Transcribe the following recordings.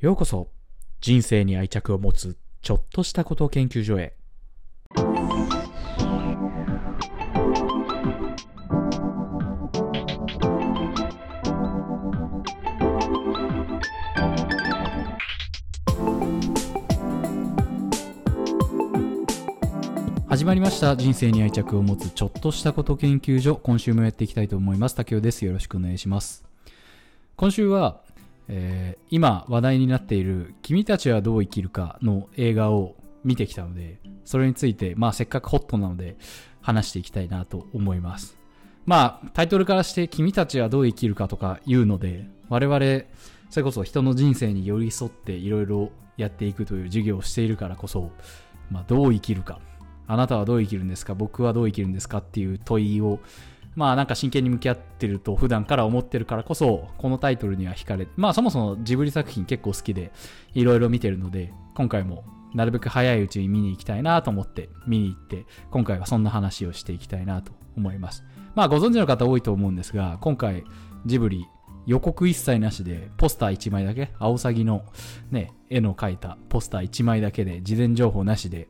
ようこそ。人生に愛着を持つちょっとしたこと研究所へ。始まりました。人生に愛着を持つちょっとしたこと研究所。今週もやっていきたいと思います。竹雄です。よろしくお願いします。今週はえー、今話題になっている「君たちはどう生きるか」の映画を見てきたのでそれについて、まあ、せっかくホットなので話していきたいなと思います。まあタイトルからして「君たちはどう生きるか」とか言うので我々それこそ人の人生に寄り添っていろいろやっていくという授業をしているからこそ、まあ、どう生きるか。あなたはどう生きるんですか？僕はどう生きるんですか？っていう問いをまあなんか真剣に向き合ってると普段から思ってるからこそ、このタイトルには惹かれ、まあそもそもジブリ作品結構好きで、いろいろ見てるので、今回もなるべく早いうちに見に行きたいなと思って見に行って、今回はそんな話をしていきたいなと思います。まあご存知の方多いと思うんですが、今回ジブリ予告一切なしで、ポスター1枚だけ、アオサギのね、絵の描いたポスター1枚だけで、事前情報なしで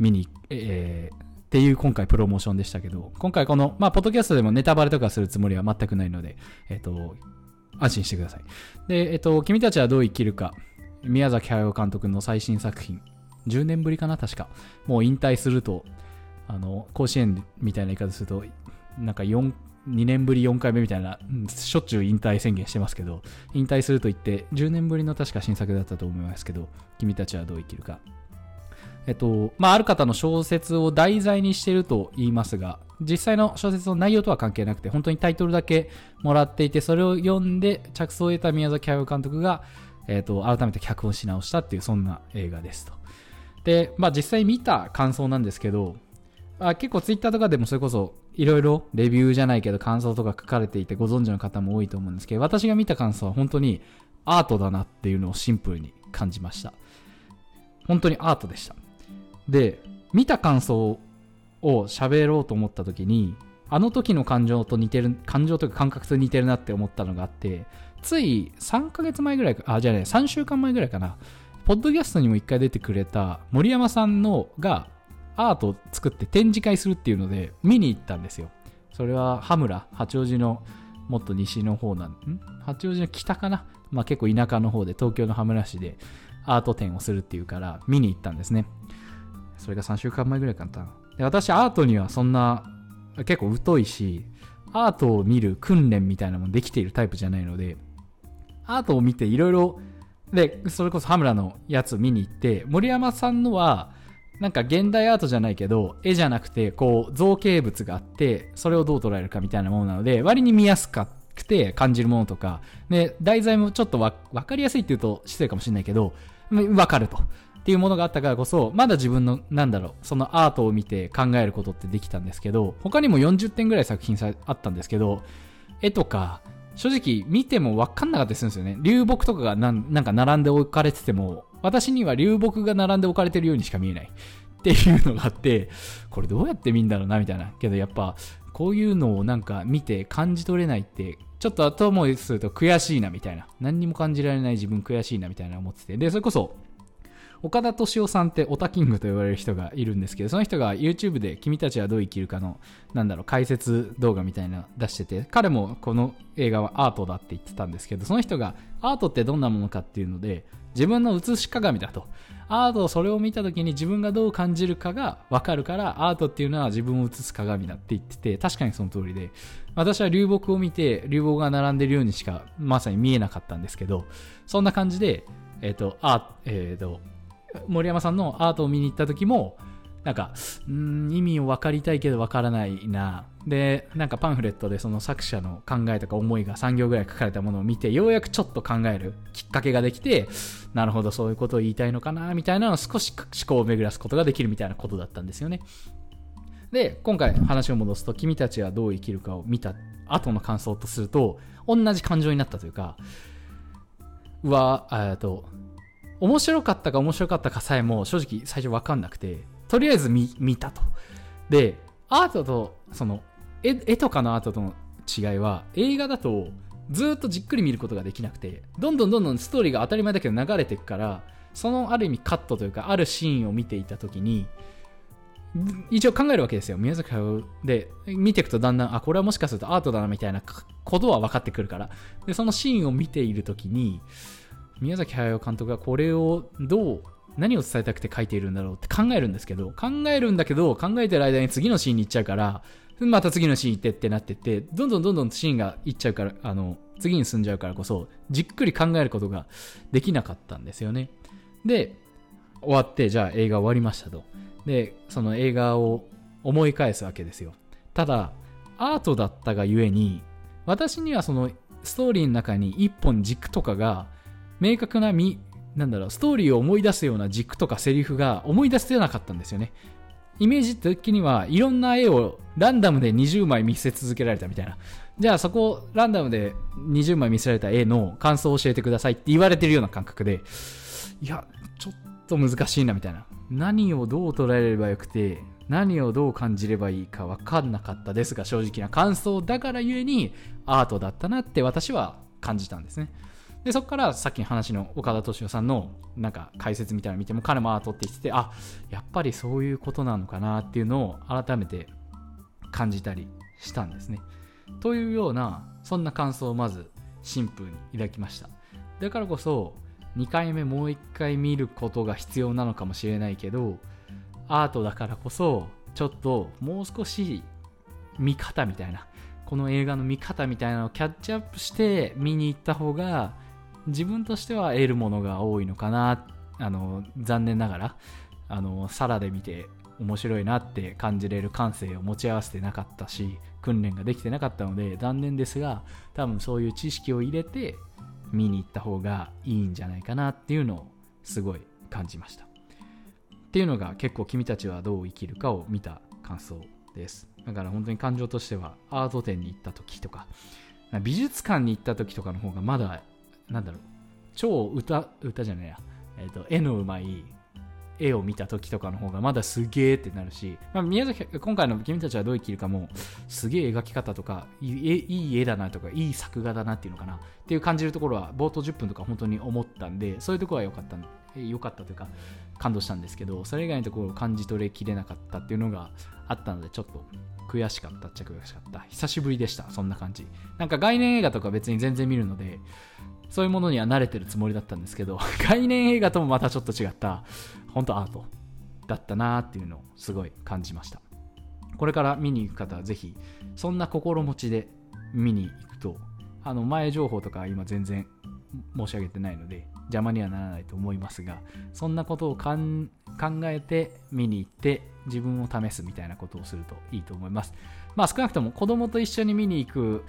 見に、えー、っていう今回プロモーションでしたけど、今回この、まあ、ポッドキャストでもネタバレとかするつもりは全くないので、えっ、と、安心してください。で、えっ、と、君たちはどう生きるか、宮崎駿監督の最新作品、10年ぶりかな、確か。もう引退すると、あの、甲子園みたいな言い方すると、なんか4、2年ぶり4回目みたいな、しょっちゅう引退宣言してますけど、引退すると言って、10年ぶりの確か新作だったと思いますけど、君たちはどう生きるか。えっと、まあ、ある方の小説を題材にしていると言いますが、実際の小説の内容とは関係なくて、本当にタイトルだけもらっていて、それを読んで着想を得た宮崎駿監督が、えっと、改めて脚本し直したっていう、そんな映画ですと。で、まあ、実際見た感想なんですけど、あ結構ツイッターとかでもそれこそいろいろレビューじゃないけど感想とか書かれていてご存知の方も多いと思うんですけど、私が見た感想は本当にアートだなっていうのをシンプルに感じました。本当にアートでした。で、見た感想を喋ろうと思った時に、あの時の感情と似てる、感情というか感覚と似てるなって思ったのがあって、つい3ヶ月前ぐらいか、あ、じゃあね、3週間前ぐらいかな、ポッドキャストにも一回出てくれた森山さんのがアートを作って展示会するっていうので見に行ったんですよ。それは羽村、八王子のもっと西の方なん、ん？八王子の北かな？まあ結構田舎の方で東京の羽村市でアート展をするっていうから見に行ったんですね。それが3週間前ぐらいかな。で私、アートにはそんな、結構疎いし、アートを見る訓練みたいなものできているタイプじゃないので、アートを見ていろいろ、で、それこそ羽村のやつ見に行って、森山さんのは、なんか現代アートじゃないけど、絵じゃなくて、こう、造形物があって、それをどう捉えるかみたいなものなので、割に見やすかくて感じるものとか、で、題材もちょっとわかりやすいって言うと失礼かもしれないけど、わかると。っていうものがあったからこそ、まだ自分の、なんだろう、そのアートを見て考えることってできたんですけど、他にも40点ぐらい作品さあったんですけど、絵とか、正直見ても分かんなかったりするんですよね。流木とかがなんなんか並んで置かれてても、私には流木が並んで置かれてるようにしか見えない。っていうのがあって、これどうやって見んだろうな、みたいな。けどやっぱ、こういうのをなんか見て感じ取れないって、ちょっと後思いすると悔しいな、みたいな。何にも感じられない自分悔しいな、みたいな思ってて。で、それこそ、岡田敏夫さんってオタキングと言われる人がいるんですけど、その人が YouTube で君たちはどう生きるかの、なんだろう、解説動画みたいなの出してて、彼もこの映画はアートだって言ってたんですけど、その人がアートってどんなものかっていうので、自分の映し鏡だと。アートをそれを見た時に自分がどう感じるかがわかるから、アートっていうのは自分を映す鏡だって言ってて、確かにその通りで、私は流木を見て、流木が並んでるようにしかまさに見えなかったんですけど、そんな感じで、えっ、ー、と、あ、えっ、ー、と、森山さんのアートを見に行った時も、なんか、うん、意味を分かりたいけど分からないな。で、なんかパンフレットでその作者の考えとか思いが3行ぐらい書かれたものを見て、ようやくちょっと考えるきっかけができて、なるほど、そういうことを言いたいのかな、みたいなのを少し思考を巡らすことができるみたいなことだったんですよね。で、今回話を戻すと、君たちはどう生きるかを見た後の感想とすると、同じ感情になったというか、うわ、えっと、面白かったか面白かったかさえも正直最初わかんなくて、とりあえず見見たと。で、アートと、その絵、絵とかのアートとの違いは、映画だとずっとじっくり見ることができなくてどんどんどんどんストーリーが当たり前だけど流れていくからそのある意味カットというかあるシーンを見ていた時に一応考えるわけですよ宮崎駿で見ていくとだんだんあこれはもしかするとアートだなみたいなことは分かってくるからでそのシーンを見ている時に宮崎駿監督がこれをどう何を伝えたくて書いているんだろうって考えるんですけど考えるんだけど考えてる間に次のシーンに行っちゃうからまた次のシーン行ってってなってってどんどんどんどんシーンが行っちゃうからあの次に進んじゃうからこそじっくり考えることができなかったんですよね。で終わってじゃあ映画終わりましたと。でその映画を思い返すわけですよ。ただアートだったがゆえに私にはそのストーリーの中に一本軸とかが明確なみなんだろうストーリーを思い出すような軸とかセリフが思い出せなかったんですよねイメージ的にはいろんな絵をランダムで20枚見せ続けられたみたいな。じゃあそこをランダムで20枚見せられた絵の感想を教えてくださいって言われてるような感覚で、いや、ちょっと難しいなみたいな。何をどう捉えればよくて、何をどう感じればいいか分かんなかったですが、正直な感想だからゆえにアートだったなって私は感じたんですね。でそこからさっきの話の岡田敏夫さんのなんか解説みたいなの見ても彼もアートって言っててあやっぱりそういうことなのかなっていうのを改めて感じたりしたんですね。というようなそんな感想をまずシンプルに抱きました。だからこそ2回目もう1回見ることが必要なのかもしれないけどアートだからこそちょっともう少し見方みたいなこの映画の見方みたいなのをキャッチアップして見に行った方が自分としては得るものが多いのかなあの残念ながらあのサラで見て面白いなって感じれる感性を持ち合わせてなかったし訓練ができてなかったので残念ですが多分そういう知識を入れて見に行った方がいいんじゃないかなっていうのをすごい感じました。っていうのが結構君たちはどう生きるかを見た感想です。だから本当に感情としてはアート展に行った時とか美術館に行った時とかの方がまだなんだろう。超歌歌じゃないや、えーと、絵のうまい絵を見た時とかの方がまだすげえってなるし、まあ、宮崎今回の君たちはどう生きるかもすげえ描き方とかいいいい絵だなとかいい作画だなっていうのかな。っていう感じるところは冒頭10分とか本当に思ったんでそういうところは良かった良かったというか感動したんですけどそれ以外のところを感じ取れきれなかったっていうのがあったのでちょっと悔しかったっちゃ悔しかった。久しぶりでした。そんな感じ。なんか概念映画とか別に全然見るのでそういうものには慣れてるつもりだったんですけど、概念映画ともまたちょっと違った、本当アートだったなっていうのをすごい感じました。これから見に行く方はぜひ、そんな心持ちで見に行くと、あの前情報とか今全然申し上げてないので邪魔にはならないと思いますがそんなことを考えて見に行って自分を試すみたいなことをするといいと思いますまあ少なくとも子供と一緒に見に行く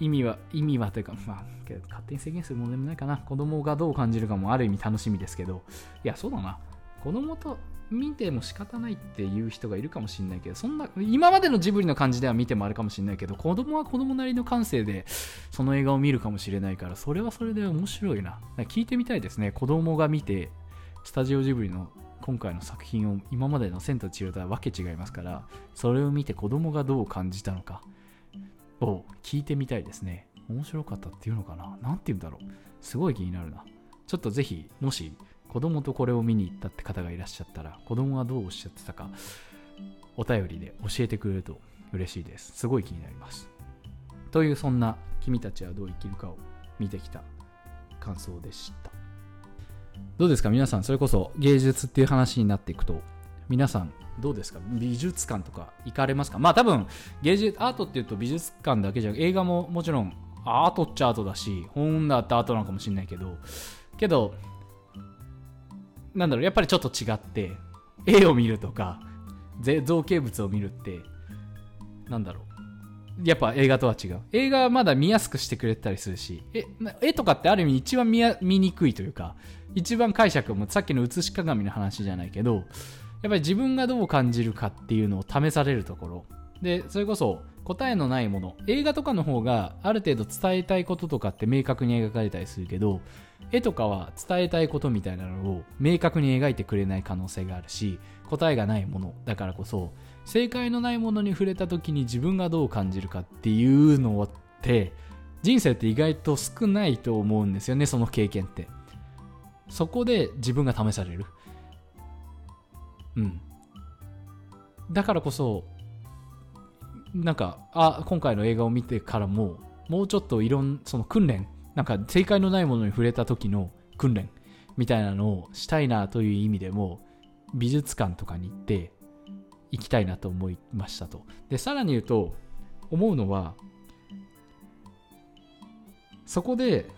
意味は、意味はというか、まあ、勝手に制限するものでもないかな。子供がどう感じるかもある意味楽しみですけど、いや、そうだな。子供と見ても仕方ないっていう人がいるかもしれないけど、そんな、今までのジブリの感じでは見てもあるかもしれないけど、子供は子供なりの感性でその映画を見るかもしれないから、それはそれで面白いな。聞いてみたいですね。子供が見て、スタジオジブリの今回の作品を今までの千と千尋とはわけ違いますから、それを見て子供がどう感じたのか。を聞いてみたいですね。面白かったっていうのかな？なんて言うんだろう？すごい気になるな。ちょっとぜひ、もし子供とこれを見に行ったって方がいらっしゃったら、子供はどうおっしゃってたか、お便りで教えてくれると嬉しいです。すごい気になります。という、そんな君たちはどう生きるかを見てきた感想でした。どうですか？皆さん、それこそ芸術っていう話になっていくと、皆さんどうですか？美術館とか行かれますか？まあ多分芸術アートっていうと美術館だけじゃ映画ももちろんアートっちゃアートだし本だってアートなのかもしれないけどけどなんだろうやっぱりちょっと違って絵を見るとか造形物を見るってなんだろう。やっぱ映画とは違う。映画はまだ見やすくしてくれたりするしえ絵とかってある意味一番見見にくいというか一番解釈もさっきの写し鏡の話じゃないけどやっぱり自分がどう感じるかっていうのを試されるところ。でそれこそ答えのないもの。映画とかの方がある程度伝えたいこととかって明確に描かれたりするけど絵とかは伝えたいことみたいなのを明確に描いてくれない可能性があるし答えがないものだからこそ正解のないものに触れた時に自分がどう感じるかっていうのって人生って意外と少ないと思うんですよねその経験って。そこで自分が試される。うん。だからこそなんかあ今回の映画を見てからももうちょっといろんその訓練なんか正解のないものに触れた時の訓練みたいなのをしたいなという意味でも美術館とかに行って行きたいなと思いましたと。でさらに言うと思うのはそこで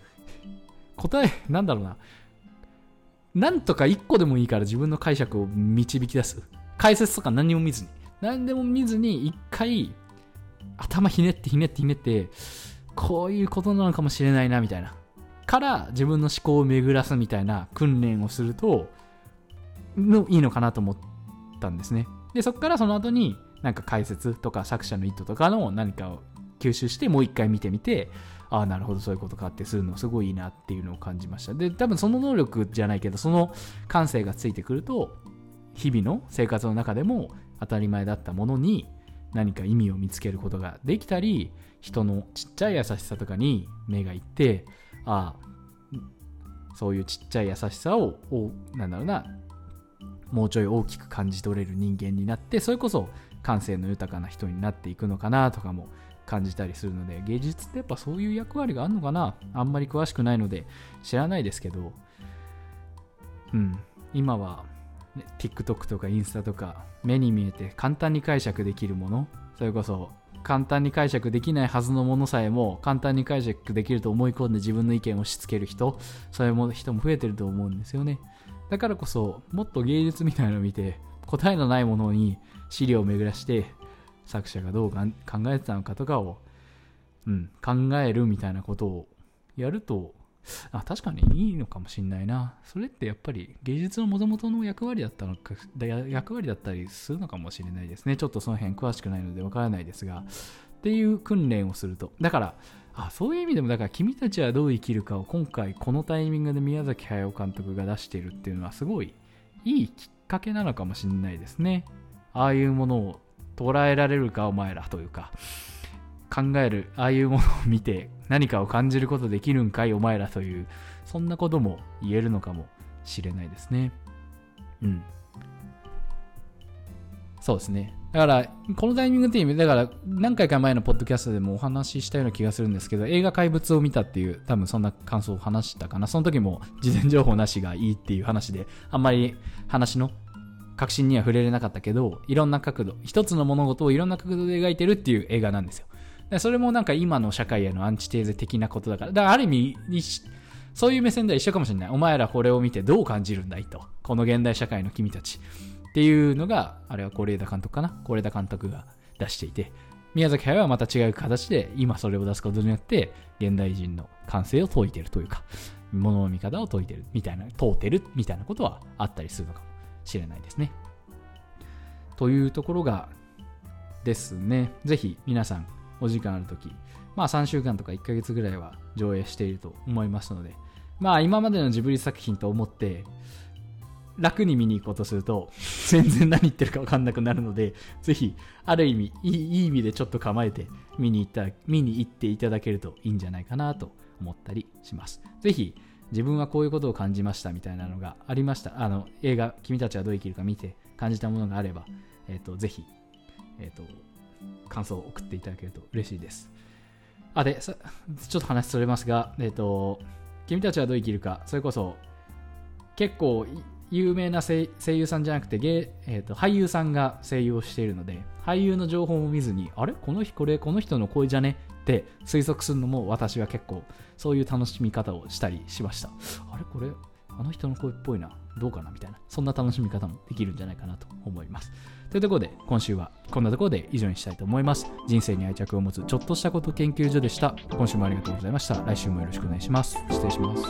答えなんだろうな。なんとか1個でもいいから自分の解釈を導き出す。解説とか何も見ずに。何でも見ずに一回頭ひねってひねってひねってこういうことなのかもしれないなみたいな。から自分の思考を巡らすみたいな訓練をするとのいいのかなと思ったんですね。でそこからその後になんか解説とか作者の意図とかの何かを吸収してもう一回見てみてああなるほどそういうことかってするのすごいいいなっていうのを感じました。で多分その能力じゃないけどその感性がついてくると日々の生活の中でも当たり前だったものに何か意味を見つけることができたり人のちっちゃい優しさとかに目がいってああそういうちっちゃい優しさをなんだろうなもうちょい大きく感じ取れる人間になってそれこそ感性の豊かな人になっていくのかなとかも感じたりするので芸術ってやっぱそういう役割があるのかな？あんまり詳しくないので知らないですけど。うん。今は、ね、TikTok とかインスタとか目に見えて簡単に解釈できるものそれこそ簡単に解釈できないはずのものさえも簡単に解釈できると思い込んで自分の意見を押し付ける人そういう人も増えてると思うんですよね。だからこそもっと芸術みたいなのを見て答えのないものに資料を巡らして作者がどう考えてたのかとかを、うん、考えるみたいなことをやるとあ確かにいいのかもしんないな。それってやっぱり芸術のもともとの役割だったのか役割だったりするのかもしれないですね。ちょっとその辺詳しくないのでわからないですが。っていう訓練をすると。だからあそういう意味でもだから君たちはどう生きるかを今回このタイミングで宮崎駿監督が出しているっていうのはすごいいいきっかけなのかもしれないですね。ああいうものを捉えられるかお前らというか考えるああいうものを見て何かを感じることできるんかいお前らというそんなことも言えるのかもしれないですね。うん。そうですね。だから、このタイミングって意味、だから、何回か前のポッドキャストでもお話ししたような気がするんですけど、映画怪物を見たっていう、多分そんな感想を話したかな。その時も、事前情報なしがいいっていう話で、あんまり話の確信には触れれなかったけど、いろんな角度、一つの物事をいろんな角度で描いてるっていう映画なんですよ。でそれもなんか今の社会へのアンチテーゼ的なことだから、だからある意味、そういう目線では一緒かもしれない。お前らこれを見てどう感じるんだいと。この現代社会の君たち。っていうのが、あれは是枝監督かな？是枝監督が出していて、宮崎駿はまた違う形で今それを出すことによって現代人の感性を解いてるというか物の見方を解いてるみたいな問うてるみたいなことはあったりするのかもしれないですねというところがですねぜひ皆さんお時間あるときまあ3週間とか1ヶ月ぐらいは上映していると思いますのでまあ今までのジブリ作品と思って楽に見に行こうとすると、全然何言ってるか分かんなくなるので、ぜひ、ある意味いい、いい意味でちょっと構えて見に行った、見に行っていただけるといいんじゃないかなと思ったりします。ぜひ、自分はこういうことを感じましたみたいなのがありました。あの、映画、君たちはどう生きるか見て感じたものがあれば、えっ、ー、と、ぜひ、えっ、ー、と、感想を送っていただけると嬉しいです。あ、で、ちょっと話それますが、えっ、ー、と、君たちはどう生きるか、それこそ、結構有名な声優さんじゃなくてゲ、えーと、俳優さんが声優をしているので俳優の情報も見ずにあれ？この日これこの人の声じゃね？って推測するのも私は結構そういう楽しみ方をしたりしました。あれ？これ？あの人の声っぽいな。どうかな？みたいな。そんな楽しみ方もできるんじゃないかなと思います。というところで今週はこんなところで以上にしたいと思います。人生に愛着を持つちょっとしたこと研究所でした。今週もありがとうございました。来週もよろしくお願いします。失礼します。